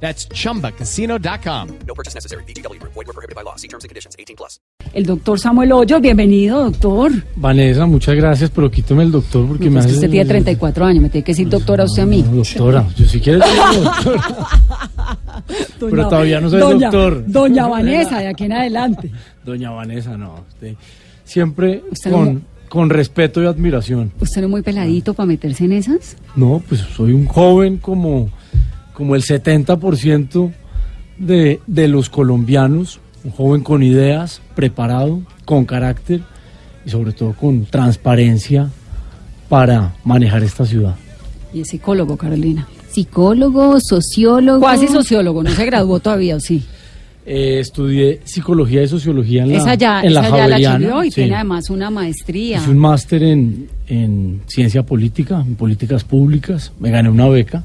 That's chumbacasino.com. No purchase necessary. BGW. Void were prohibited by law. See terms and conditions. 18 plus. El doctor Samuel Hoyo, bienvenido, doctor. Vanessa, muchas gracias, pero quítame el doctor porque me Pues que hace... usted tiene 34 años, me tiene que decir doctora usted a mí. No, doctora, yo si quieres digo doctora. Pero todavía no soy doña, doctor. Doña Vanessa, de aquí en adelante. Doña Vanessa, no. usted siempre Usted con, no- con respeto y admiración. ¿Usted no es muy peladito para meterse en esas? No, pues soy un joven como, como el 70% de, de los colombianos, un joven con ideas, preparado, con carácter y sobre todo con transparencia para manejar esta ciudad. Y es psicólogo, Carolina. Psicólogo, sociólogo. Cuasi sociólogo, no se graduó todavía, ¿o sí? Eh, estudié psicología y sociología en la, esa ya, en la esa ya la Javeriana, estudió y sí. tiene además una maestría. Hice un máster en, en ciencia política, en políticas públicas. Me gané una beca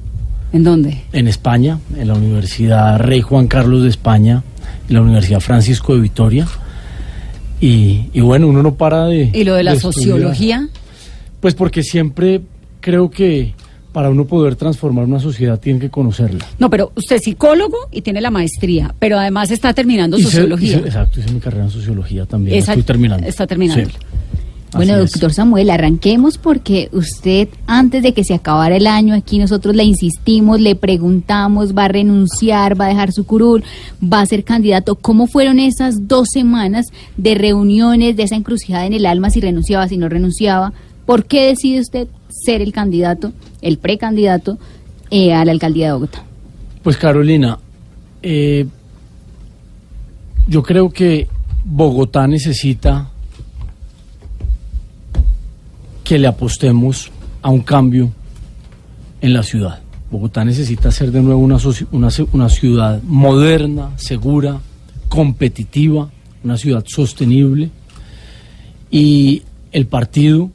¿En dónde? en España, en la Universidad Rey Juan Carlos de España, en la Universidad Francisco de Vitoria. Y, y bueno, uno no para de... ¿Y lo de la sociología? Pues porque siempre creo que para uno poder transformar una sociedad tiene que conocerla. No, pero usted es psicólogo y tiene la maestría, pero además está terminando sociología. exacto, hice mi carrera en sociología también. la Esa- estoy terminando. está terminando. Sí. Bueno, Así es. doctor Samuel, arranquemos porque usted, antes de que se acabara el año, aquí nosotros le insistimos, le preguntamos, va a renunciar, va a dejar su curul, va a ser candidato. ¿Cómo fueron esas dos semanas de reuniones, de esa encrucijada en el alma, si renunciaba, si no renunciaba? ¿Por qué decide usted ser el candidato, el precandidato eh, a la alcaldía de Bogotá? Pues Carolina, eh, yo creo que Bogotá necesita que le apostemos a un cambio en la ciudad. Bogotá necesita ser de nuevo una, una, ci- una ciudad moderna, segura, competitiva, una ciudad sostenible. Y el partido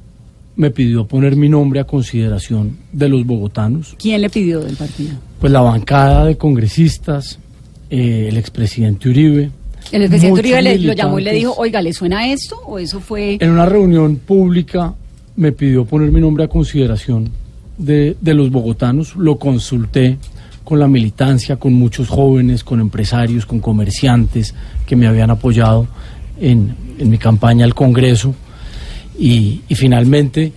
me pidió poner mi nombre a consideración de los bogotanos. ¿Quién le pidió del partido? Pues la bancada de congresistas, eh, el expresidente Uribe. El presidente muchos Uribe le- lo llamó y le dijo, oiga, ¿le suena esto? ¿O eso fue...? En una reunión pública me pidió poner mi nombre a consideración de, de los bogotanos. Lo consulté con la militancia, con muchos jóvenes, con empresarios, con comerciantes que me habían apoyado en, en mi campaña al Congreso. Y, y finalmente,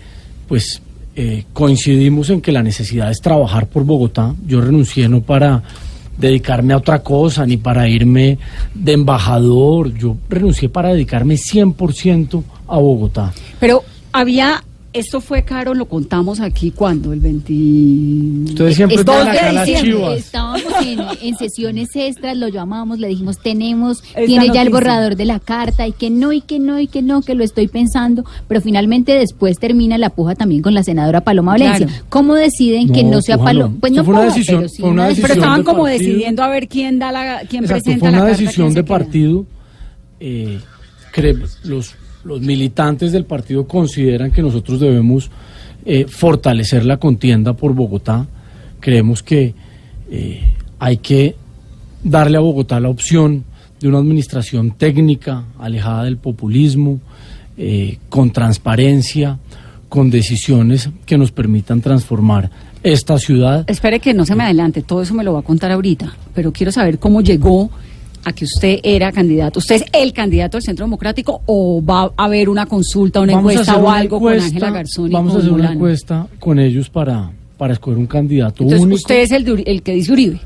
pues eh, coincidimos en que la necesidad es trabajar por Bogotá. Yo renuncié no para dedicarme a otra cosa, ni para irme de embajador. Yo renuncié para dedicarme 100% a Bogotá. Pero había... Esto fue caro, lo contamos aquí cuando, el 20... Ustedes siempre Es 2 tienen de diciembre. chivas. Estábamos en, en sesiones extras, lo llamamos, le dijimos, tenemos, Esta tiene ya el borrador de la carta, y que no, y que no, y que no, que lo estoy pensando, pero finalmente después termina la puja también con la senadora Paloma Valencia. Claro. ¿Cómo deciden que No, sea. Paloma? Pues no fue una puja, decisión- pero sí fue una una decisión Pero estaban de como partido. decidiendo a ver quién da la, quién Exacto, presenta fue la carta, decisión de partido. eh, cre- los, los militantes del partido consideran que nosotros debemos eh, fortalecer la contienda por Bogotá. Creemos que eh, hay que darle a Bogotá la opción de una administración técnica, alejada del populismo, eh, con transparencia, con decisiones que nos permitan transformar esta ciudad Espere que no se me adelante, todo eso me lo va a contar ahorita, pero quiero saber cómo llegó a que usted era candidato. ¿Usted es el candidato del Centro Democrático o va a haber una consulta, una Vamos a encuesta o algo encuesta, con Ángela Garzón y Vamos a con hacer una encuesta con ellos para, para escoger un candidato Entonces, único. usted es el, de el que dice Uribe.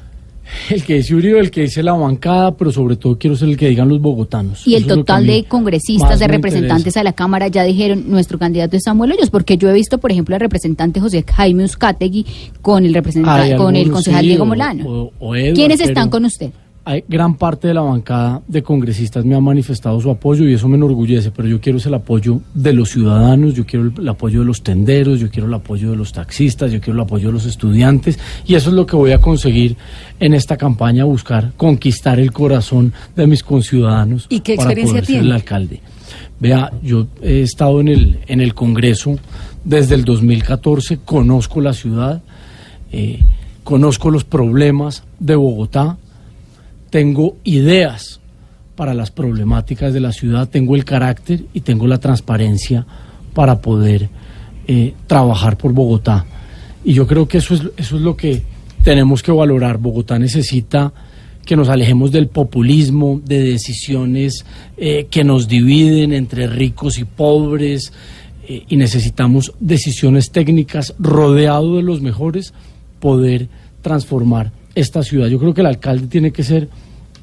El que dice Uribe, el que dice la bancada, pero sobre todo quiero ser el que digan los bogotanos. Y el Eso a total de congresistas, de representantes a la Cámara ya dijeron, nuestro candidato es Samuel Hoyos, porque yo he visto, por ejemplo, al representante José Jaime Uzcategui con el representante, con el concejal sí, Diego o- Molano. o- o Edward, ¿Quiénes pero- están con usted? Hay gran parte de la bancada de congresistas me ha manifestado su apoyo y eso me enorgullece, pero yo quiero es el apoyo de los ciudadanos, yo quiero el, el, apoyo de los tenderos, yo quiero el apoyo de los taxistas, yo quiero el apoyo de los estudiantes y eso es lo que voy a conseguir en esta campaña, buscar conquistar el corazón de mis conciudadanos ¿Y qué para experiencia poder ser tiene? el alcalde. Vea, yo he estado en el, en el Congreso desde el 2014, conozco la ciudad, eh, conozco los problemas de Bogotá, tengo ideas para las problemáticas de la ciudad, tengo el carácter y tengo la transparencia para poder eh, trabajar por Bogotá. Y yo creo que eso es, eso es lo que tenemos que valorar. Bogotá necesita que nos alejemos del populismo, de decisiones eh, que nos dividen entre ricos y pobres, eh, y necesitamos decisiones técnicas rodeado de los mejores, poder transformar esta ciudad. Yo creo que el alcalde tiene que ser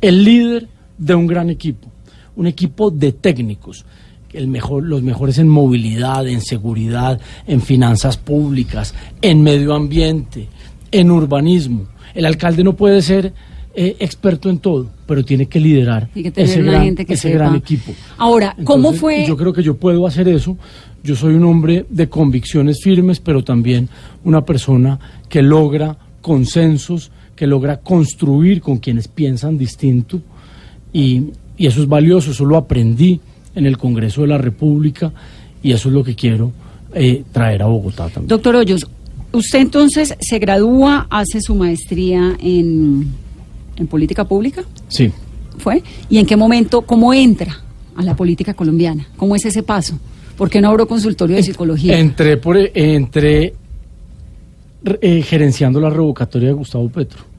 el líder de un gran equipo, un equipo de técnicos, el mejor, los mejores en movilidad, en seguridad, en finanzas públicas, en medio ambiente, en urbanismo. El alcalde no puede ser eh, experto en todo, pero tiene que liderar que ese, gran, gente que ese sepa. gran equipo. Ahora, ¿cómo Entonces, fue? Yo creo que yo puedo hacer eso. Yo soy un hombre de convicciones firmes, pero también una persona que logra consensos, que logra construir con quienes piensan distinto. Y, y eso es valioso, eso lo aprendí en el Congreso de la República y eso es lo que quiero eh, traer a Bogotá también. Doctor Hoyos, usted entonces se gradúa, hace su maestría en, en política pública, Sí. ¿fue? ¿Y en qué momento, cómo entra a la política colombiana? ¿Cómo es ese paso? ¿Por qué no abro consultorio de psicología? Entré, por, entré eh, gerenciando la revocatoria de Gustavo Petro.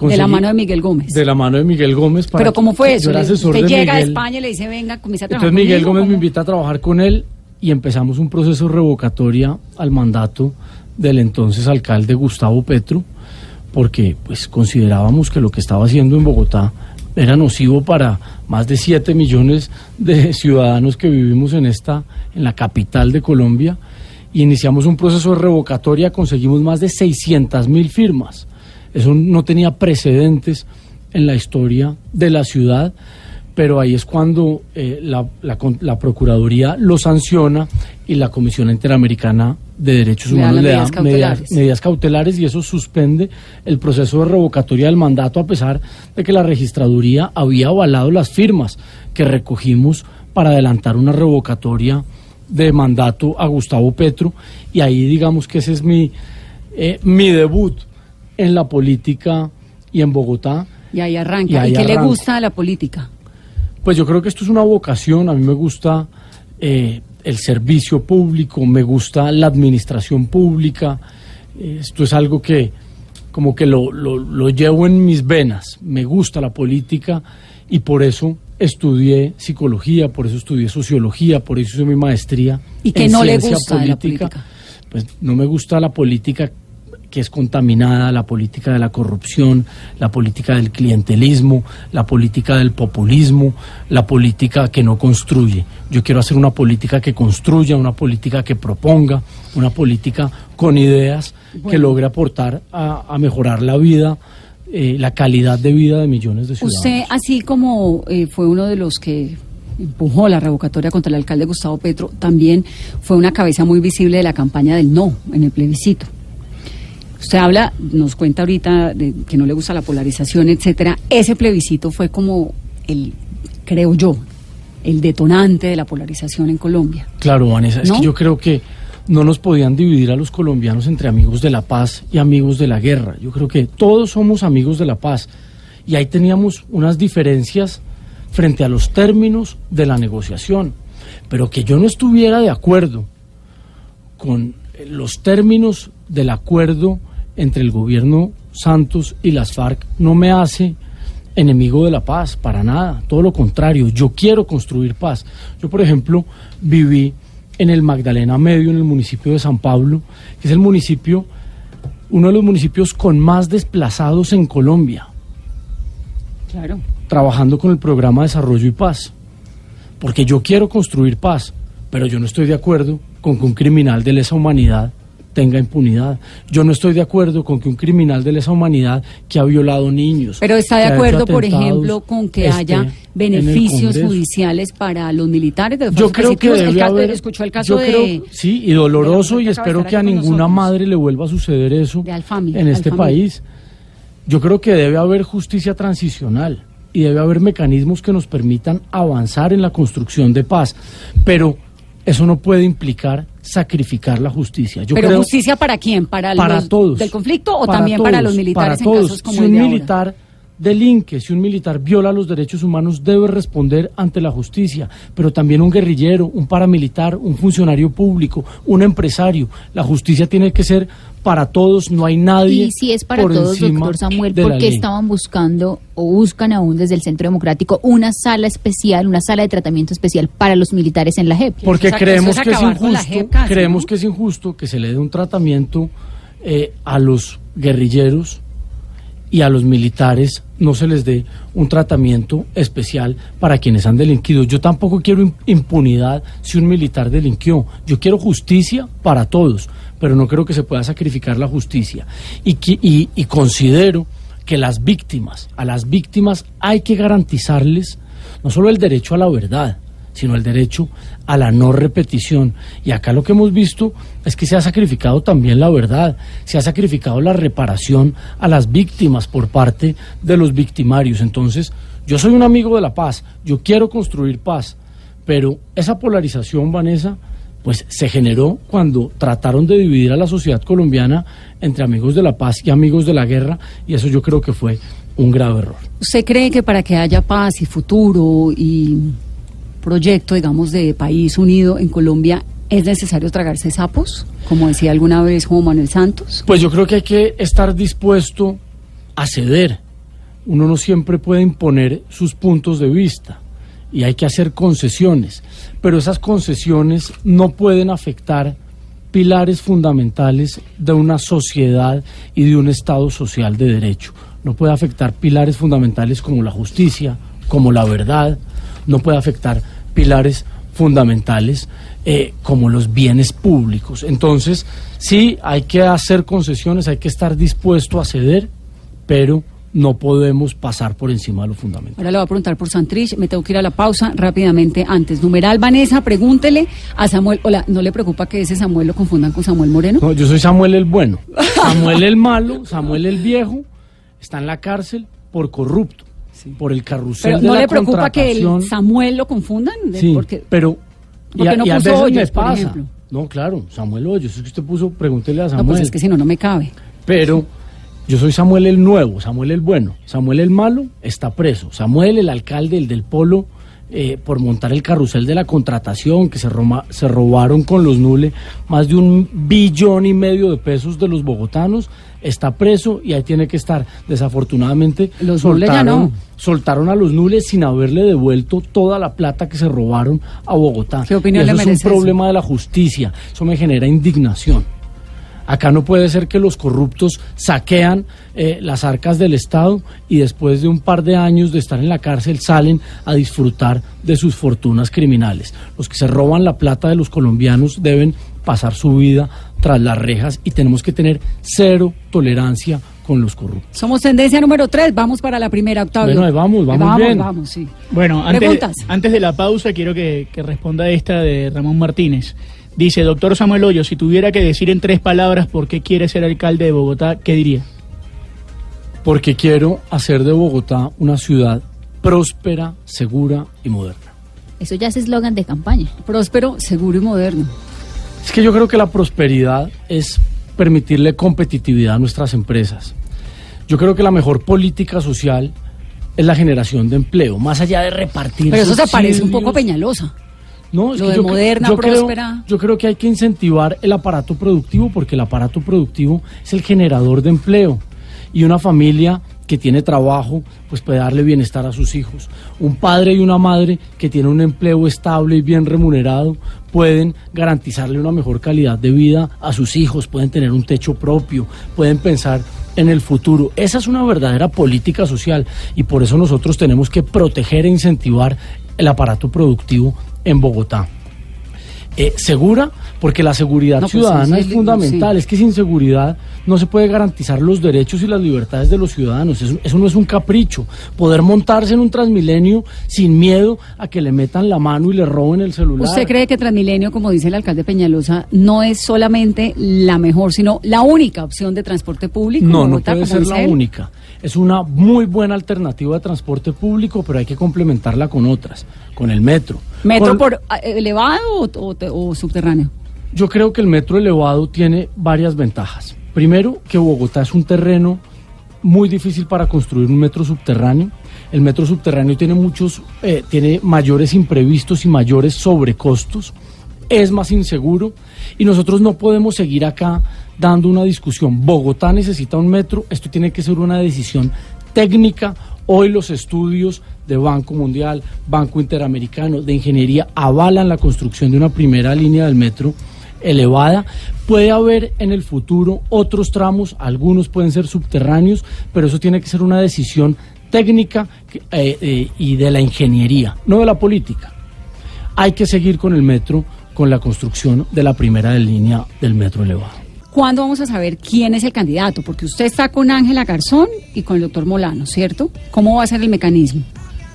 De la mano de Miguel Gómez. De la mano de Miguel Gómez. para Pero ¿cómo fue eso? Usted llega a España y le dice, venga, comienza a trabajar Entonces Miguel Gómez me invita a trabajar con él y empezamos un proceso revocatoria al mandato del entonces alcalde Gustavo Petro, porque pues considerábamos que lo que estaba haciendo en Bogotá era nocivo para más de 7 millones de ciudadanos que vivimos en esta en la capital de Colombia y iniciamos un proceso de revocatoria, conseguimos más de 600 mil firmas. Eso no tenía precedentes en la historia de la ciudad, pero ahí es cuando eh, la, la con- la Procuraduría lo sanciona y la Comisión Interamericana de Derechos Le Humanos le da medidas medidas, cautelares. medidas cautelares y eso suspende el proceso de revocatoria del mandato a pesar de que la registraduría había avalado las firmas que recogimos para adelantar una revocatoria de mandato a Gustavo Petro y ahí digamos que ese es mi, eh, mi debut en la política y en Bogotá. Y ahí arranca. Y ¿Y, ahí qué le gusta de la política? Pues yo creo que esto es una vocación, a mí me gusta eh, el servicio público, me gusta la administración pública, eh, esto es algo que como que lo, lo- lo llevo en mis venas, me gusta la política y por eso estudié psicología, por eso estudié sociología, por eso hice mi maestría. ¿Y qué en no le gusta de la política? Pues no me gusta la política que es contaminada, la política de la corrupción, la política del clientelismo, la política del populismo, la política que no construye. Yo quiero hacer una política que construya, una política que proponga, una política con ideas que logre aportar a, a mejorar la vida, eh, la calidad de vida de millones de ciudadanos. Usted, así como eh, fue uno de los que empujó la revocatoria contra el alcalde Gustavo Petro, también fue una cabeza muy visible de la campaña del no en el plebiscito. Usted habla, nos cuenta ahorita de que no le gusta la polarización, etcétera. Ese plebiscito fue como el, creo yo, el detonante de la polarización en Colombia. Claro, Vanessa, es que yo creo que no nos podían dividir a los colombianos entre amigos de la paz y amigos de la guerra. Yo creo que todos somos amigos de la paz. Y ahí teníamos unas diferencias frente a los términos de la negociación. Pero que yo no estuviera de acuerdo con los términos del acuerdo entre el gobierno Santos y las FARC no me hace enemigo de la paz, para nada, todo lo contrario, yo quiero construir paz. Yo, por ejemplo, viví en el Magdalena Medio, en el municipio de San Pablo, que es el municipio, uno de los municipios con más desplazados en Colombia, Claro. trabajando con el programa Desarrollo y Paz, porque yo quiero construir paz, pero yo no estoy de acuerdo con que un criminal de lesa humanidad tenga impunidad. Yo no estoy de acuerdo con que un criminal de lesa humanidad que ha violado niños. Pero está de acuerdo, por ejemplo, con que haya beneficios judiciales para los militares de los Yo creo que positivos. El debe caso- haber. escuchó el caso yo de creo- sí, y doloroso, de y espero de que a ninguna nosotros. madre le vuelva a suceder eso De Alfami, en este Alfami. país. Yo creo que debe haber justicia transicional y debe haber mecanismos que nos permitan avanzar en la construcción de paz, pero eso no puede implicar sacrificar la justicia. Yo Pero creo justicia para quién? ¿Para, para los todos del conflicto o para también para los militares para en todos. casos como si el un de ahora? Delinque, si un militar viola los derechos humanos, debe responder ante la justicia. Pero también un guerrillero, un paramilitar, un funcionario público, un empresario. La justicia tiene que ser para todos, no hay nadie. Y si es para por todos, doctor Samuel, de ¿por la qué ley. estaban buscando o buscan aún desde el Centro Democrático una sala especial, una sala de tratamiento especial para los militares en la JEP? Porque creemos es que es injusto, JEP casi, creemos ¿no? que es injusto que se le dé un tratamiento eh, a los guerrilleros y a los militares no se les dé un tratamiento especial para quienes han delinquido. Yo tampoco quiero im- impunidad si un militar delinquió. Yo quiero justicia para todos, pero no creo que se pueda sacrificar la justicia. Y- y considero que las víctimas, a las víctimas hay que garantizarles no solo el derecho a la verdad, sino el derecho a la no repetición. Y acá lo que hemos visto es que se ha sacrificado también la verdad, se ha sacrificado la reparación a las víctimas por parte de los victimarios. Entonces, yo soy un amigo de la paz, yo quiero construir paz, pero esa polarización, Vanessa, pues se generó cuando trataron de dividir a la sociedad colombiana entre amigos de la paz y amigos de la guerra, y eso yo creo que fue un grave error. ¿Usted cree que para que haya paz y futuro y proyecto, digamos, de país unido en Colombia, es necesario tragarse sapos? Como decía alguna vez Juan Manuel Santos. Pues yo creo que hay que estar dispuesto a ceder. Uno no siempre puede imponer sus puntos de vista y hay que hacer concesiones, pero esas concesiones no pueden afectar pilares fundamentales de una sociedad y de un Estado social de derecho. No puede afectar pilares fundamentales como la justicia, como la verdad, no puede afectar pilares fundamentales eh, como los bienes públicos. Entonces, sí, hay que hacer concesiones, hay que estar dispuesto a ceder, pero no podemos pasar por encima de lo fundamental. Ahora le voy a preguntar por Santrich, me tengo que ir a la pausa rápidamente antes. Numeral Vanessa, pregúntele a Samuel. Hola, ¿no le preocupa que ese Samuel lo confundan con Samuel Moreno? No, yo soy Samuel el bueno, Samuel el malo, Samuel el viejo, está en la cárcel por corrupto, por el carrusel Pero de ¿no la le preocupa que el. Samuel lo confundan? De- Sí, porque, pero ¿Por qué no a puso veces Hoyos, me por pasa. ejemplo? No, claro, Samuel Hoyos, es que usted puso, pregúntele a no, Samuel. pues es que si no, no me cabe. Pero yo soy Samuel el nuevo, Samuel el bueno. Samuel el malo está preso. Samuel el alcalde, el del polo, eh, por montar el carrusel de la contratación, que se, roma- se robaron con los nule más de un billón y medio de pesos de los bogotanos, está preso y ahí tiene que estar. Desafortunadamente, Los no. soltaron a los nules sin haberle devuelto toda la plata que se robaron a Bogotá. ¿Qué opinión Y eso le es un eso? problema de la justicia. Eso me genera indignación. Acá no puede ser que los corruptos saquean eh, las arcas del Estado y después de un par de años de estar en la cárcel salen a disfrutar de sus fortunas criminales. Los que se roban la plata de los colombianos deben pasar su vida tras las rejas y tenemos que tener cero tolerancia con los corruptos. Somos tendencia número 3, vamos para la primera, Octavio. Bueno, vamos, vamos vamos, bien. Vamos, sí. Bueno, antes, Preguntas. antes de la pausa quiero que, que responda esta de Ramón Martínez. Dice, doctor Samuel Hoyo, si tuviera que decir en tres palabras por qué quiere ser alcalde de Bogotá, ¿qué diría? Porque quiero hacer de Bogotá una ciudad próspera, segura y moderna. Eso ya es eslogan de campaña. Próspero, seguro y moderno. Es que yo creo que la prosperidad es permitirle competitividad a nuestras empresas. Yo creo que la mejor política social es la generación de empleo, más allá de repartir. Pero eso se parece un poco a Peñalosa. No, es Lo que de yo moderna, yo creo- próspera. yo creo que hay que incentivar el aparato productivo porque el aparato productivo es el generador de empleo. Y una familia que tiene trabajo, pues puede darle bienestar a sus hijos. Un padre y una madre que tienen un empleo estable y bien remunerado pueden garantizarle una mejor calidad de vida a sus hijos, pueden tener un techo propio, pueden pensar en el futuro. Esa es una verdadera política social y por eso nosotros tenemos que proteger e incentivar el aparato productivo en Bogotá. Eh, segura porque la seguridad No, pues, ciudadana es fundamental. sí. Es que sin seguridad no se puede garantizar los derechos y las libertades de los ciudadanos. Eso, eso no es un capricho. Poder montarse en un Transmilenio sin miedo a que le metan la mano y le roben el celular. ¿Usted cree que Transmilenio, como dice el alcalde Peñalosa, no es solamente la mejor, sino la única opción de transporte público? No, no puede ser la él? única. Es una muy buena alternativa de transporte público, pero hay que complementarla con otras, con el metro. ¿Metro Con- por eh, elevado o, o- o subterráneo? Yo creo que el metro elevado tiene varias ventajas. Primero, que Bogotá es un terreno muy difícil para construir un metro subterráneo. El metro subterráneo tiene muchos, eh, tiene mayores imprevistos y mayores sobrecostos. Es más inseguro y nosotros no podemos seguir acá dando una discusión. Bogotá necesita un metro. Esto tiene que ser una decisión técnica. Hoy los estudios de Banco Mundial, Banco Interamericano, de Ingeniería avalan la construcción de una primera línea del metro elevada. Puede haber en el futuro otros tramos, algunos pueden ser subterráneos, pero eso tiene que ser una decisión técnica eh, eh, y de la ingeniería, no de la política. Hay que seguir con el metro, con la construcción de la primera línea del metro elevado. ¿Cuándo vamos a saber quién es el candidato? Porque usted está con Ángela Garzón y con el doctor Molano, ¿cierto? ¿Cómo va a ser el mecanismo?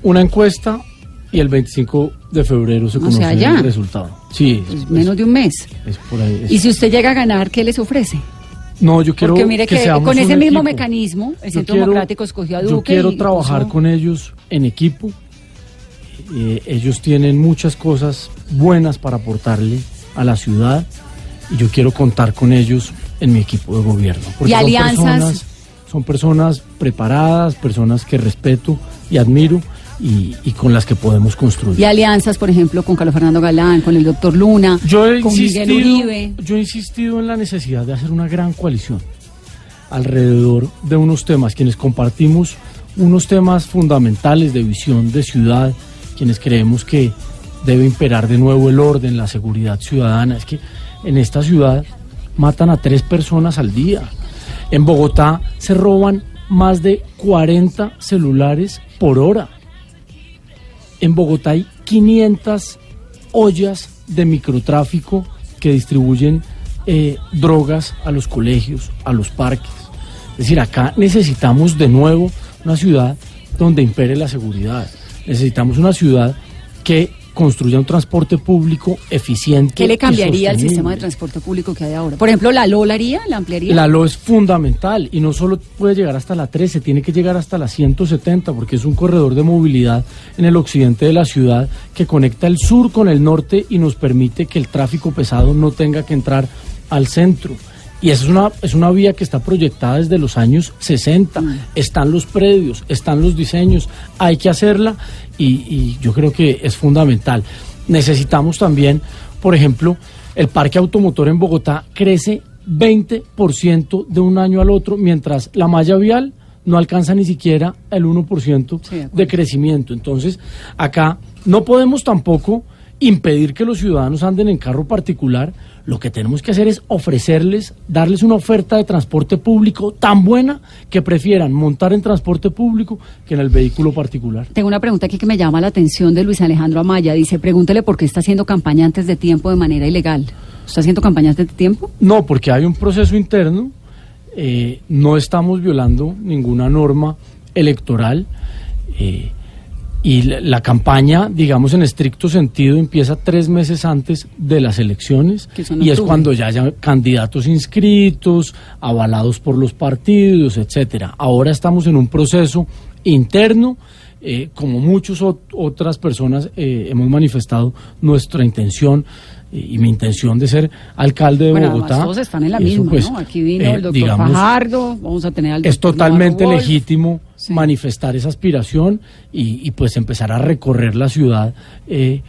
Una encuesta y el 25 de febrero se O conoce sea, ya. el resultado. Sí, Pues es, menos de un mes. es por ahí. es- Y si usted llega a ganar, ¿qué les ofrece? No, yo quiero Porque mire que, seamos con ese mismo equipo. mecanismo, el Yo Centro quiero- Democrático escogió a Duque. Yo quiero y trabajar con ellos en equipo. Eh, ellos tienen muchas cosas buenas para aportarle a la ciudad y yo quiero contar con ellos en mi equipo de gobierno. ¿Y alianzas? Son personas, son personas preparadas, personas que respeto y admiro y, y con las que podemos construir. Y alianzas, por ejemplo, con Carlos Fernando Galán, con el doctor Luna, Yo he, con Miguel insistido, Uribe. yo he insistido en la necesidad de hacer una gran coalición alrededor de unos temas, quienes compartimos unos temas fundamentales de visión de ciudad, quienes creemos que debe imperar de nuevo el orden, la seguridad ciudadana. Es que en esta ciudad matan a tres personas al día. En Bogotá se roban más de 40 celulares por hora. En Bogotá hay 500 ollas de microtráfico que distribuyen eh, drogas a los colegios, a los parques. Es decir, acá necesitamos de nuevo una ciudad donde impere la seguridad. Necesitamos una ciudad que construya un transporte público eficiente. ¿Qué le cambiaría al sistema de transporte público que hay ahora? Por ejemplo, ¿la LO la haría? ¿La ampliaría? La LO es fundamental y no solo puede llegar hasta la 13, tiene que llegar hasta la 170 porque es un corredor de movilidad en el occidente de la ciudad que conecta el sur con el norte y nos permite que el tráfico pesado no tenga que entrar al centro. Y esa es una, es una vía que está proyectada desde los años 60. Están los predios, están los diseños, hay que hacerla y, y yo creo que es fundamental. Necesitamos también, por ejemplo, el parque automotor en Bogotá crece 20% de un año al otro, mientras la malla vial no alcanza ni siquiera el 1% Sí, de de crecimiento. Entonces, acá no podemos tampoco impedir que los ciudadanos anden en carro particular. Lo que tenemos que hacer es ofrecerles, darles una oferta de transporte público tan buena que prefieran montar en transporte público que en el vehículo particular. Tengo una pregunta aquí que me llama la atención de Luis Alejandro Amaya. Dice, pregúntele por qué está haciendo campaña antes de tiempo de manera ilegal. ¿Está haciendo campaña antes de tiempo? No, porque hay un proceso interno, eh, no estamos violando ninguna norma electoral eh, y la, la campaña, digamos en estricto sentido, empieza tres meses antes de las elecciones Que y es cuando ya haya candidatos inscritos, avalados por los partidos, etcétera. Ahora estamos en un proceso interno. eh, como muchas otras personas eh, hemos manifestado nuestra intención eh, y mi intención de ser alcalde de bueno, Bogotá. todos están en la misma, pues, ¿no? Aquí vino eh, el doctor digamos, Fajardo, vamos a tener al Es totalmente legítimo Sí. manifestar esa aspiración y, y, pues empezar a recorrer la ciudad eh,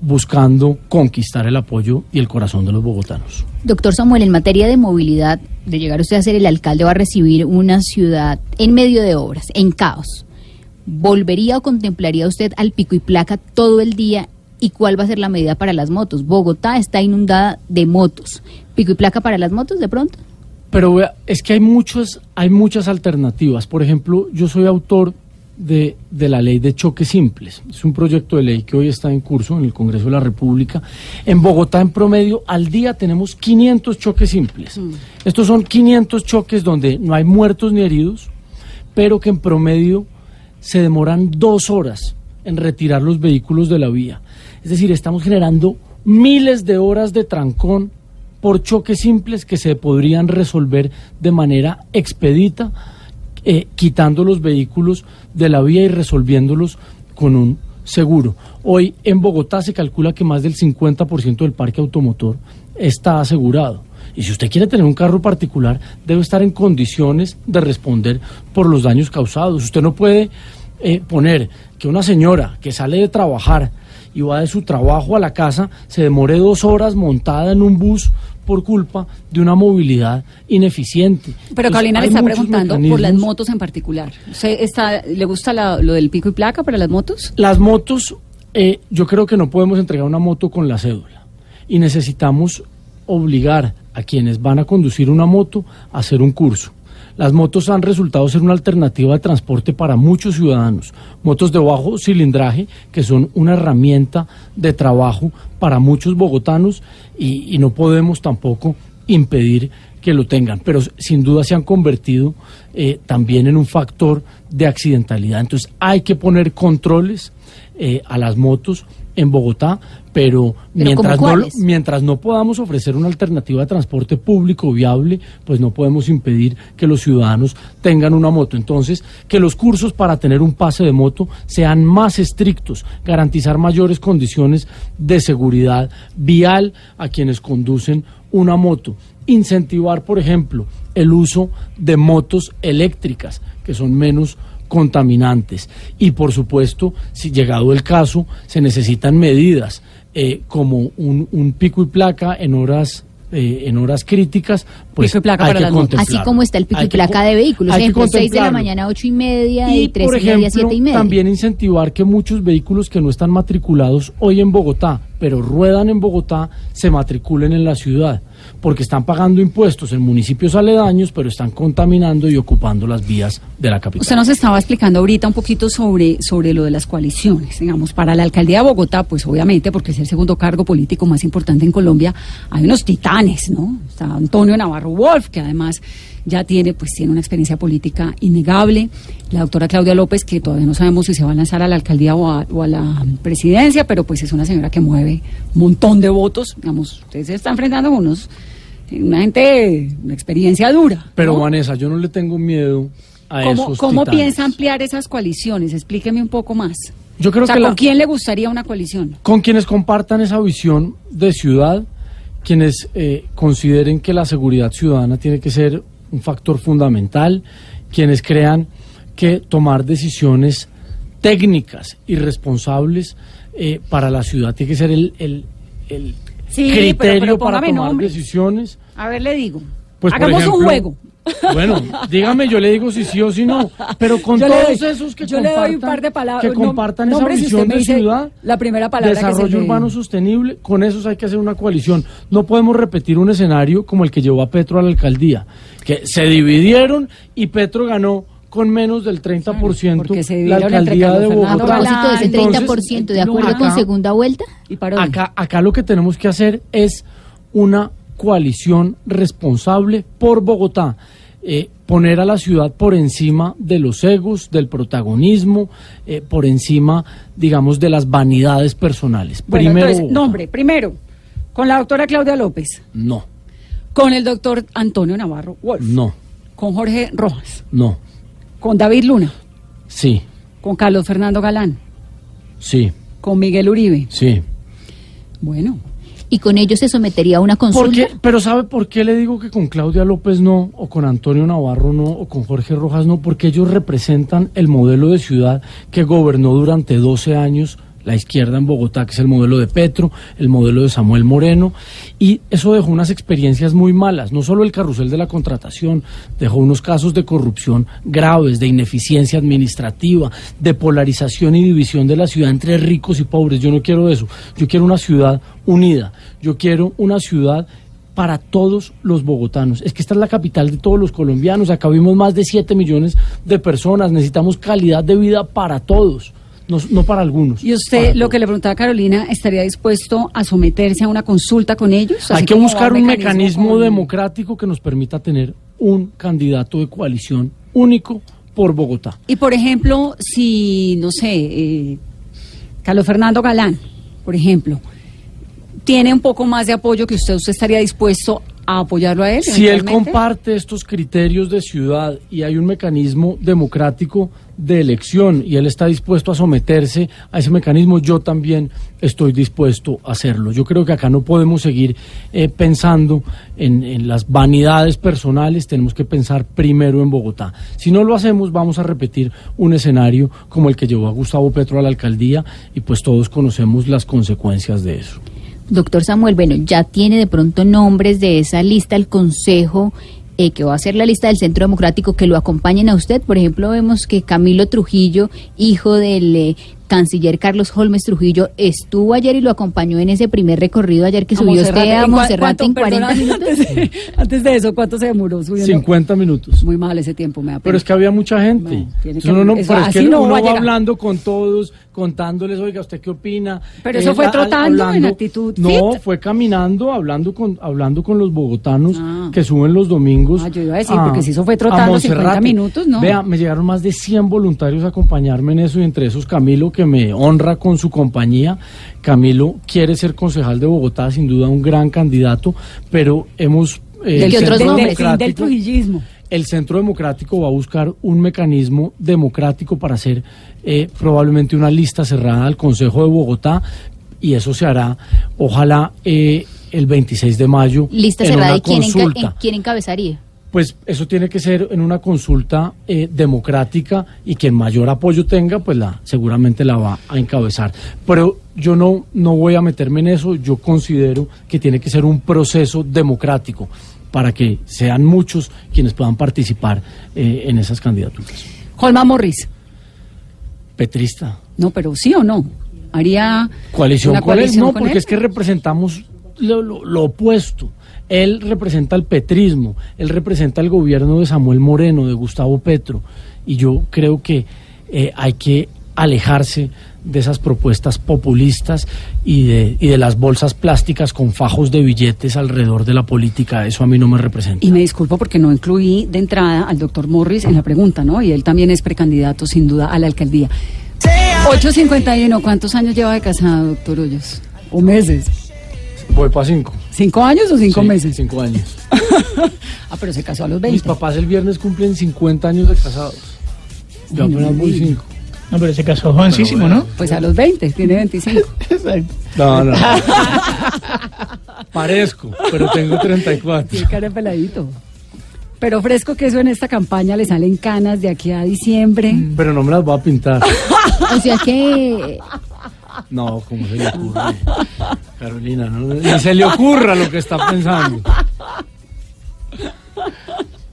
buscando conquistar el apoyo y el corazón de los bogotanos. Doctor Samuel, en materia de movilidad, de llegar usted a ser el alcalde, va a recibir una ciudad en medio de obras, en caos. ¿Volvería o contemplaría usted al pico y placa todo el día? ¿Y cuál va a ser la medida para las motos? Bogotá está inundada de motos. ¿Pico y placa para las motos de pronto? Pero vea, es que hay muchas, hay muchas alternativas. Por ejemplo, yo soy autor de, de, la ley de choques simples. Es un proyecto de ley que hoy está en curso en el Congreso de la República. En Bogotá, en promedio, al día tenemos 500 choques simples. Mm. Estos son 500 choques donde no hay muertos ni heridos, pero que en promedio se demoran dos horas en retirar los vehículos de la vía. Es decir, estamos generando miles de horas de trancón por choques simples que se podrían resolver de manera expedita eh, quitando los vehículos de la vía y resolviéndolos con un seguro. Hoy en Bogotá se calcula que más del 50% del parque automotor está asegurado. Y si usted quiere tener un carro particular, debe estar en condiciones de responder por los daños causados. Usted no puede eh, poner que una señora que sale de trabajar y va de su trabajo a la casa se demore dos horas montada en un bus por culpa de una movilidad ineficiente. Pero Carolina le está preguntando por las motos en particular. está, ¿Le gusta lo del pico y placa para las motos? Las motos, eh, yo creo que no podemos entregar una moto con la cédula y necesitamos obligar a quienes van a conducir una moto a hacer un curso. Las motos han resultado ser una alternativa de transporte para muchos ciudadanos. Motos de bajo cilindraje que son una herramienta de trabajo para muchos bogotanos y, no podemos tampoco impedir que lo tengan, pero sin duda se han convertido eh, también en un factor de accidentalidad. Entonces hay que poner controles eh, a las motos en Bogotá, pero, mientras, no, mientras no podamos ofrecer una alternativa de transporte público viable, pues no podemos impedir que los ciudadanos tengan una moto. Entonces, que los cursos para tener un pase de moto sean más estrictos, garantizar mayores condiciones de seguridad vial a quienes conducen una moto. Incentivar, por ejemplo, el uso de motos eléctricas, que son menos contaminantes. Y por supuesto, si llegado el caso, se necesitan medidas eh, como un, un, pico y placa en horas eh, en horas críticas, pues hay que. Así como está el pico y placa de vehículos, ejemplo, 6 de la mañana, 8 y media y, 3 y media, 7 y media. También incentivar que muchos vehículos que no están matriculados hoy en Bogotá, pero ruedan en Bogotá, se matriculen en la ciudad porque están pagando impuestos en municipios aledaños, pero están contaminando y ocupando las vías de la capital. Usted nos estaba explicando ahorita un poquito sobre, sobre lo de las coaliciones. Digamos, para la alcaldía de Bogotá, pues obviamente, porque es el segundo cargo político más importante en Colombia, hay unos titanes, ¿no? Está Antonio Navarro Wolf, que además ya tiene, pues tiene una experiencia política innegable. La doctora Claudia López, que todavía no sabemos si se va a lanzar a la alcaldía o a, o a la presidencia, pero pues es una señora que mueve un montón de votos. Digamos, ustedes se están enfrentando con unos, una gente, una experiencia dura. Pero Vanessa, yo no le tengo miedo a ¿Cómo, esos ¿Cómo piensa ampliar esas coaliciones? Explíqueme un poco más. Yo creo que ¿con quién le gustaría una coalición? Con quienes compartan esa visión de ciudad, quienes eh, consideren que la seguridad ciudadana tiene que ser un factor fundamental, quienes crean que tomar decisiones técnicas y responsables eh, para la ciudad tiene que ser el, el, criterio para tomar decisiones. A ver, le digo. Pues, Hagamos un juego. Bueno, dígame, yo le digo si sí o si no. Pero con todos esos que compartan, que compartan esa visión de ciudad, la primera palabra desarrollo urbano sostenible, con esos hay que hacer una coalición. No podemos repetir un escenario como el que llevó a Petro a la alcaldía, que se dividieron y Petro ganó con menos del 30% la alcaldía de Bogotá. A ese 30%, ¿de acuerdo con segunda vuelta? acá, acá lo que tenemos que hacer es una coalición responsable por Bogotá. Eh, poner a la ciudad por encima de los egos, del protagonismo, eh, por encima, digamos, de las vanidades personales. primero. nombre, primero, con la doctora Claudia López. No. Con el doctor Antonio Navarro Wolf. No. Con Jorge Rojas. No. Con David Luna. Sí. Con Carlos Fernando Galán. Sí. Con Miguel Uribe. Sí. Bueno, y con ellos se sometería a una consulta. Pero ¿sabe por qué le digo que con Claudia López no, o con Antonio Navarro no, o con Jorge Rojas no? Porque ellos representan el modelo de ciudad que gobernó durante 12 años la izquierda en Bogotá, que es el modelo de Petro, el modelo de Samuel Moreno, y eso dejó unas experiencias muy malas, no solo el carrusel de la contratación, dejó unos casos de corrupción graves, de ineficiencia administrativa, de polarización y división de la ciudad entre ricos y pobres. Yo no quiero eso, yo quiero una ciudad unida, yo quiero una ciudad para todos los bogotanos. Es que esta es la capital de todos los colombianos. Acá vimos más de 7 millones de personas. Necesitamos calidad de vida para todos, no, no para algunos. Y usted, lo todos. que le preguntaba a Carolina, ¿estaría dispuesto a someterse a una consulta con ellos? Hay que buscar un mecanismo con- democrático que nos permita tener un candidato de coalición único por Bogotá. Y por ejemplo, si, no sé, eh, Carlos Fernando Galán, por ejemplo, tiene un poco más de apoyo que usted, ¿usted estaría dispuesto a apoyarlo a él? Si él comparte estos criterios de ciudad y hay un mecanismo democrático de elección y él está dispuesto a someterse a ese mecanismo, yo también estoy dispuesto a hacerlo. Yo creo que acá no podemos seguir eh, pensando en, en las vanidades personales, tenemos que pensar primero en Bogotá. Si no lo hacemos, vamos a repetir un escenario como el que llevó a Gustavo Petro a la alcaldía y pues todos conocemos las consecuencias de eso. Doctor Samuel, bueno, ya tiene de pronto nombres de esa lista el Consejo eh, que va a ser la lista del Centro Democrático que lo acompañen a usted. Por ejemplo, vemos que Camilo Trujillo, hijo del eh, canciller Carlos Holmes Trujillo, estuvo ayer y lo acompañó en ese primer recorrido ayer que subió usted a ¿En cua- Monserrate en cuánto, 40 perdóname, minutos. Antes de, antes de eso, ¿cuánto se demoró subiendo? 50 minutos. Muy mal ese tiempo, me da pena. Pero es que había mucha gente. No, tiene Entonces que- uno no, eso pero es así que no uno va hablando con todos, contándoles, oiga, ¿usted qué opina? Pero eso fue trotando en actitud No, fit. fue caminando, hablando con hablando con los bogotanos Ah. que suben los domingos. Ah, yo iba a decir, porque si eso fue trotando 50 Monserrate. minutos, no. Vea, me llegaron más de 100 voluntarios a acompañarme en eso y entre esos Camilo, que me honra con su compañía. Camilo quiere ser concejal de Bogotá, sin duda un gran candidato, pero hemos... eh, ¿De el qué otros del, nombres? del, del Democrático- trujillismo. el Centro Democrático va a buscar un mecanismo democrático para hacer eh, probablemente una lista cerrada al Consejo de Bogotá y eso se hará, ojalá, eh, el 26 de mayo. Lista en cerrada una y quién, enca- consulta. en- quién encabezaría. Pues eso tiene que ser en una consulta eh, democrática y quien mayor apoyo tenga, pues la seguramente la va a encabezar. Pero yo no, no voy a meterme en eso, yo considero que tiene que ser un proceso democrático para que sean muchos quienes puedan participar eh, en esas candidaturas. Holma Morris. Petrista. No, pero sí o no. Haría Coalición una con él, coalición no, con porque él? es que representamos lo, lo- lo opuesto. Él representa el petrismo, él representa el gobierno de Samuel Moreno, de Gustavo Petro, y yo creo que eh, hay que alejarse de esas propuestas populistas y de, y de las bolsas plásticas con fajos de billetes alrededor de la política. Eso a mí no me representa. Y me disculpo porque no incluí de entrada al doctor Morris en la pregunta, ¿no? Y él también es precandidato, sin duda, a la alcaldía. 851, ¿cuántos años lleva de casado, doctor Hoyos? ¿O meses? Voy para cinco. ¿Cinco años o cinco Sí, meses? Cinco años. ah, pero se casó a los Mis 20. papás el viernes cumplen 50 años de casados. Yo apenas voy cinco. No, pero se casó jovencísimo, ¿no? Pues a los 20, tiene 25. Exacto. No, no. Parezco, pero tengo 34. Tiene cara peladito. Pero fresco que eso en esta campaña le salen canas de aquí a diciembre. Pero no me las voy a pintar. O sea que No, como se le ocurre. Carolina, no, ni se le ocurra lo que está pensando.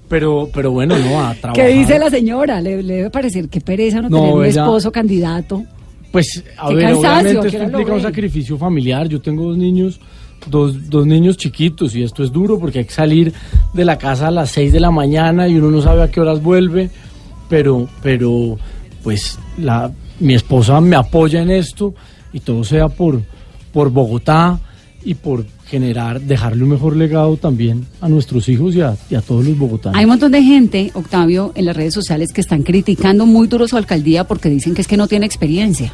Pero, pero bueno, no, a trabajar. ¿Qué dice la señora? Le, le debe parecer que pereza no, No, tener un ella- esposo candidato. Pues, a Qué ver, cansancio, obviamente ¿a qué esto implica un sacrificio familiar. Yo tengo dos niños, dos, dos niños chiquitos y esto es duro porque hay que salir de la casa a las 6 de la mañana y uno no sabe a qué horas vuelve. Pero, pero, pues, la, mi esposa me apoya en esto y todo sea por, por Bogotá y por generar, dejarle un mejor legado también a nuestros hijos y a, todos los bogotanos. Hay un montón de gente, Octavio, en las redes sociales que están criticando muy duro su alcaldía porque dicen que es que no tiene experiencia.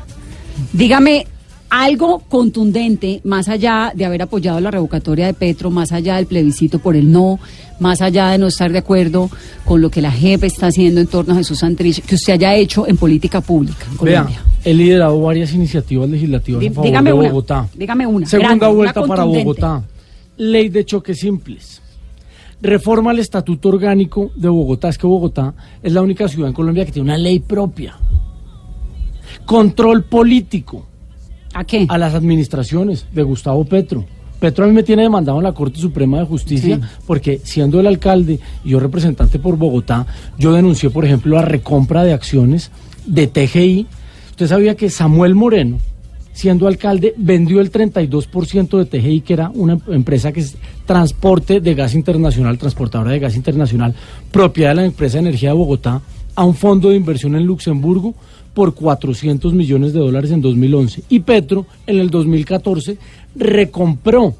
Dígame algo contundente, más allá de haber apoyado la revocatoria de Petro, más allá del plebiscito por el no, más allá de no estar de acuerdo con lo que la JEP está haciendo en torno a Jesús Santrich, que usted haya hecho en política pública en Vea, Colombia. he liderado varias iniciativas legislativas Dí- a favor dígame de una, Bogotá. dígame una, Segunda grande, una vuelta para. Bogotá. Ley de choques simples. Reforma al estatuto orgánico de Bogotá. Es que Bogotá es la única ciudad en Colombia que tiene una ley propia. Control político ¿A qué? a las administraciones de Gustavo Petro. Petro a mí me tiene demandado en la Corte Suprema de Justicia Sí. porque siendo el alcalde y yo representante por Bogotá, yo denuncié, por ejemplo, la recompra de acciones de TGI. Usted sabía que Samuel Moreno, siendo alcalde, vendió el 32% de TGI, que era una empresa que es transporte de gas internacional, transportadora de gas internacional, propiedad de la empresa de energía de Bogotá, a un fondo de inversión en Luxemburgo por 400 millones de dólares en 2011. Y Petro, en el 2014, recompró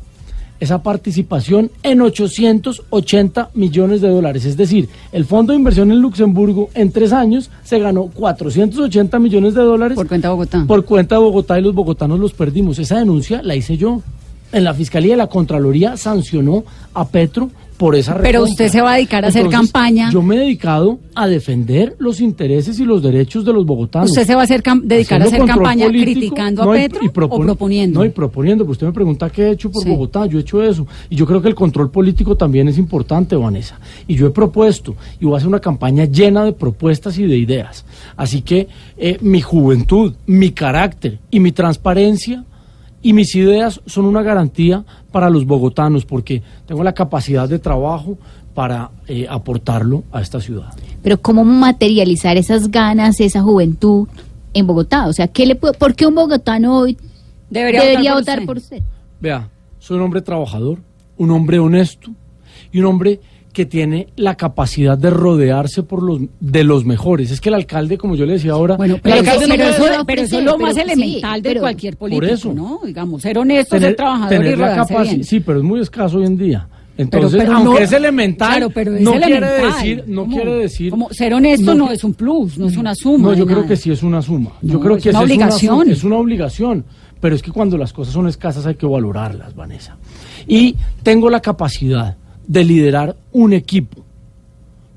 esa participación en 880 millones de dólares. Es decir, el fondo de inversión en Luxemburgo en tres años se ganó 480 millones de dólares. Por cuenta de Bogotá. Por cuenta de Bogotá y los bogotanos los perdimos. Esa denuncia la hice yo. En la Fiscalía de la Contraloría sancionó a Petro por esa Pero usted se va a dedicar a hacer campaña. Yo me he dedicado a defender los intereses y los derechos de los bogotanos. ¿Usted se va a hacer dedicar a hacer campaña político, criticando no, a Petro y o propon- proponiendo? No, y proponiendo, porque usted me pregunta qué he hecho por Sí. Bogotá, yo he hecho eso. Y yo creo que el control político también es importante, Vanessa. Y yo he propuesto, y voy a hacer una campaña llena de propuestas y de ideas. Así que eh, mi juventud, mi carácter y mi transparencia y mis ideas son una garantía para los bogotanos, porque tengo la capacidad de trabajo para eh, aportarlo a esta ciudad. Pero ¿cómo materializar esas ganas, esa juventud en Bogotá? O sea, ¿qué le puede, ¿por qué un bogotano hoy Debería debería, votar votar, por por usted? Vea, soy un hombre trabajador, un hombre honesto y un hombre que tiene la capacidad de rodearse por los de los mejores. Es que el alcalde, como yo le decía ahora, Bueno, el pero, alcalde eso, no pero puede eso- pero eso es lo pero más sí, elemental de pero- cualquier político, eso. ¿no? Digamos, ser honesto, tener, ser trabajador y tener la rodarse capaci- bien. Sí, pero es muy escaso hoy en día. Entonces, pero aunque no- es elemental, claro, pero es no elemental. quiere decir, no ¿Cómo? quiere decir. Como ser honesto no, es un plus, no es una suma. No, yo creo nada. que sí es una suma. yo No, creo es que una obligación. Es una, es una obligación. Pero es que cuando las cosas son escasas hay que valorarlas, Vanessa. Y tengo la capacidad de liderar un equipo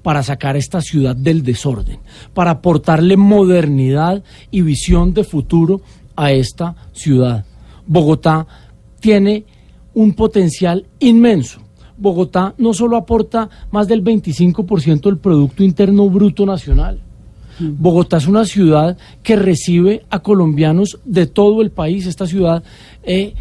para sacar esta ciudad del desorden, para aportarle modernidad y visión de futuro a esta ciudad. Bogotá tiene un potencial inmenso. Bogotá no solo aporta más del 25% del Producto Interno Bruto Nacional. Bogotá es una ciudad que recibe a colombianos de todo el país. Esta ciudad eh,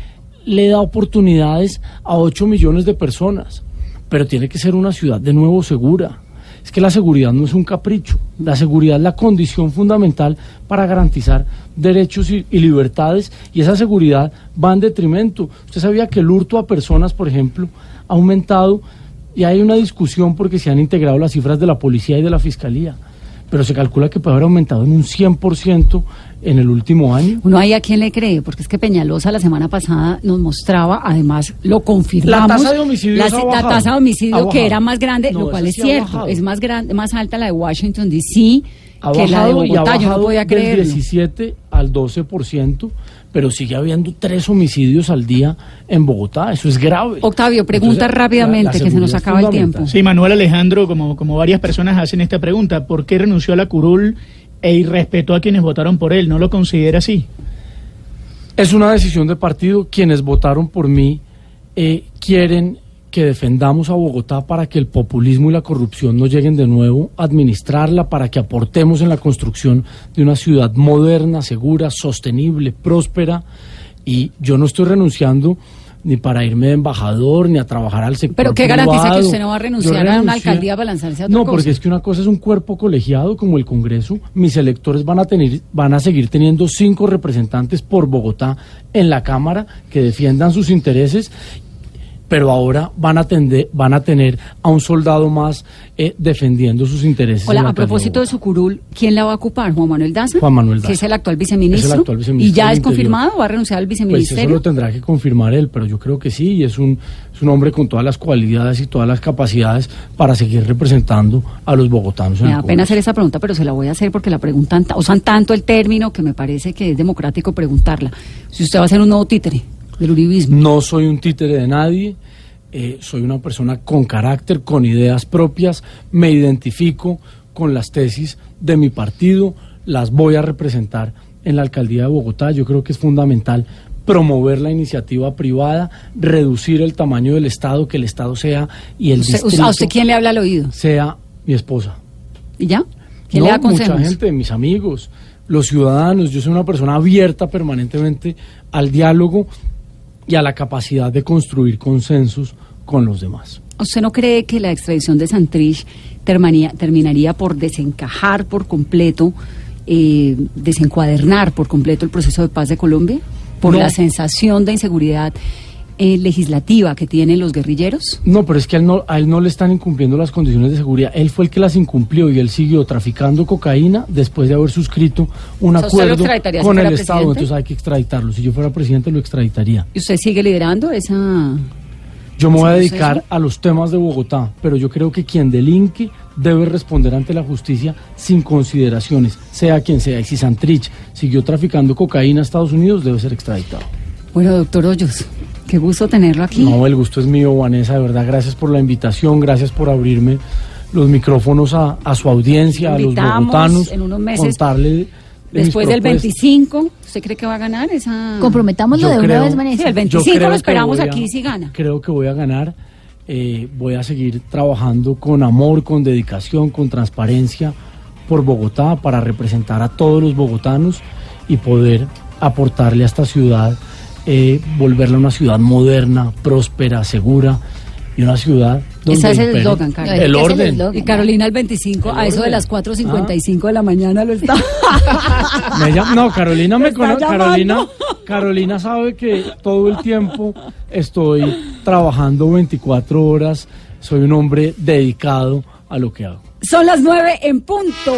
le da oportunidades a 8 millones de personas, pero tiene que ser una ciudad de nuevo segura. Es que la seguridad no es un capricho, la seguridad es la condición fundamental para garantizar derechos y, libertades y esa seguridad va en detrimento. Usted sabía que el hurto a personas, por ejemplo, ha aumentado y hay una discusión porque se han integrado las cifras de la policía y de la fiscalía, pero se calcula que puede haber aumentado en un 100% en el último año. Uno ahí a quién le cree, porque es que Peñalosa la semana pasada nos mostraba, además lo confirmamos. La tasa de homicidios la, ha la tasa de homicidio Ha que era más grande, No, lo cual es sí cierto, es más grande, más alta la de Washington DC Ha que la de Bogotá, yo no podía del creerlo. 17 al 12%, pero sigue habiendo tres homicidios al día en Bogotá. Eso es grave. Octavio, pregunta Entonces, rápidamente, la- la que se nos acaba el tiempo. Sí, Manuel Alejandro, como, como varias personas hacen esta pregunta, ¿por qué renunció a la curul e irrespetó a quienes votaron por él? ¿No lo considera así? Es una decisión de partido. Quienes votaron por mí eh, quieren que defendamos a Bogotá para que el populismo y la corrupción no lleguen de nuevo administrarla, para que aportemos en la construcción de una ciudad moderna, segura, sostenible, próspera. Y yo no estoy renunciando ni para irme de embajador, ni a trabajar al sector Pero ¿qué garantiza que usted no va a renunciar a una alcaldía para lanzarse a otra No, cosa? porque es que una cosa es un cuerpo colegiado como el Congreso. Mis electores van a tener, van a seguir teniendo cinco representantes por Bogotá en la Cámara que defiendan sus intereses. Pero ahora van a, tender, van a tener a un soldado más eh, defendiendo sus intereses. Hola, la a propósito de Bogotá. su curul, ¿quién la va a ocupar? ¿Juan Manuel Daza? Juan Manuel Daza. Que es el actual viceministro. Es el actual ¿Y viceministro ya del es Interior. confirmado? ¿Va a renunciar al Pues eso lo tendrá que confirmar él, pero yo creo que sí, y es un, es un hombre con todas las cualidades y todas las capacidades para seguir representando a los bogotanos. Me da pena hacer esa pregunta, pero se la voy a hacer porque la preguntan, ta- usan tanto el término que me parece que es democrático preguntarla. Si usted va a ser un nuevo títere del uribismo. No soy un títere de nadie, eh, soy una persona con carácter, con ideas propias, me identifico con las tesis de mi partido, las voy a representar en la alcaldía de Bogotá. Yo creo que es fundamental promover la iniciativa privada, reducir el tamaño del Estado, que el Estado sea y el Usted- distrito ¿A usted quién le habla al oído? sea mi esposa. ¿Y ya? ¿Quién No, le da mucha consejos? gente, mis amigos, los ciudadanos. Yo soy una persona abierta permanentemente al diálogo y a la capacidad de construir consensos con los demás. ¿Usted no cree que la extradición de Santrich termanía- terminaría por desencajar por completo, eh, desencuadernar por completo el proceso de paz de Colombia? por No. la sensación de inseguridad eh, legislativa que tienen los guerrilleros? No, pero es que a él no, a él no le están incumpliendo las condiciones de seguridad. Él fue el que las incumplió y él siguió traficando cocaína después de haber suscrito un O sea, ¿usted lo acuerdo con el Estado. presidente? Entonces hay que extraditarlo. Si yo fuera presidente, lo extraditaría. ¿Y usted sigue liderando esa...? Yo me voy a ¿Sí, dedicar a los temas de Bogotá, pero yo creo que quien delinque debe responder ante la justicia sin consideraciones, sea quien sea. Y si Santrich siguió traficando cocaína a Estados Unidos, debe ser extraditado. Bueno, doctor Hoyos, qué gusto tenerlo aquí. No, el gusto es mío, Vanessa, de verdad. Gracias por la invitación, gracias por abrirme los micrófonos a, a su audiencia, a los bogotanos. en unos meses, contarle Después del propuestas. 25, ¿usted cree que va a ganar esa...? Comprometámoslo Yo de una vez, Sí, Vanessa. el 25 Yo creo lo esperamos a- aquí si gana. Creo que voy a ganar. eh, voy a seguir trabajando con amor, con dedicación, con transparencia por Bogotá para representar a todos los bogotanos y poder aportarle a esta ciudad, eh, volverla una ciudad moderna, próspera, segura y una ciudad donde Ese es el eslogan, Carlos. el Ese es el orden. Y Carolina el 25, El a eso de las 4.55 de la mañana lo está. Me llama- no, Carolina me está conoce. Carolina, Carolina sabe que todo el tiempo estoy trabajando 24 horas. Soy un hombre dedicado a lo que hago. Son las 9 en punto.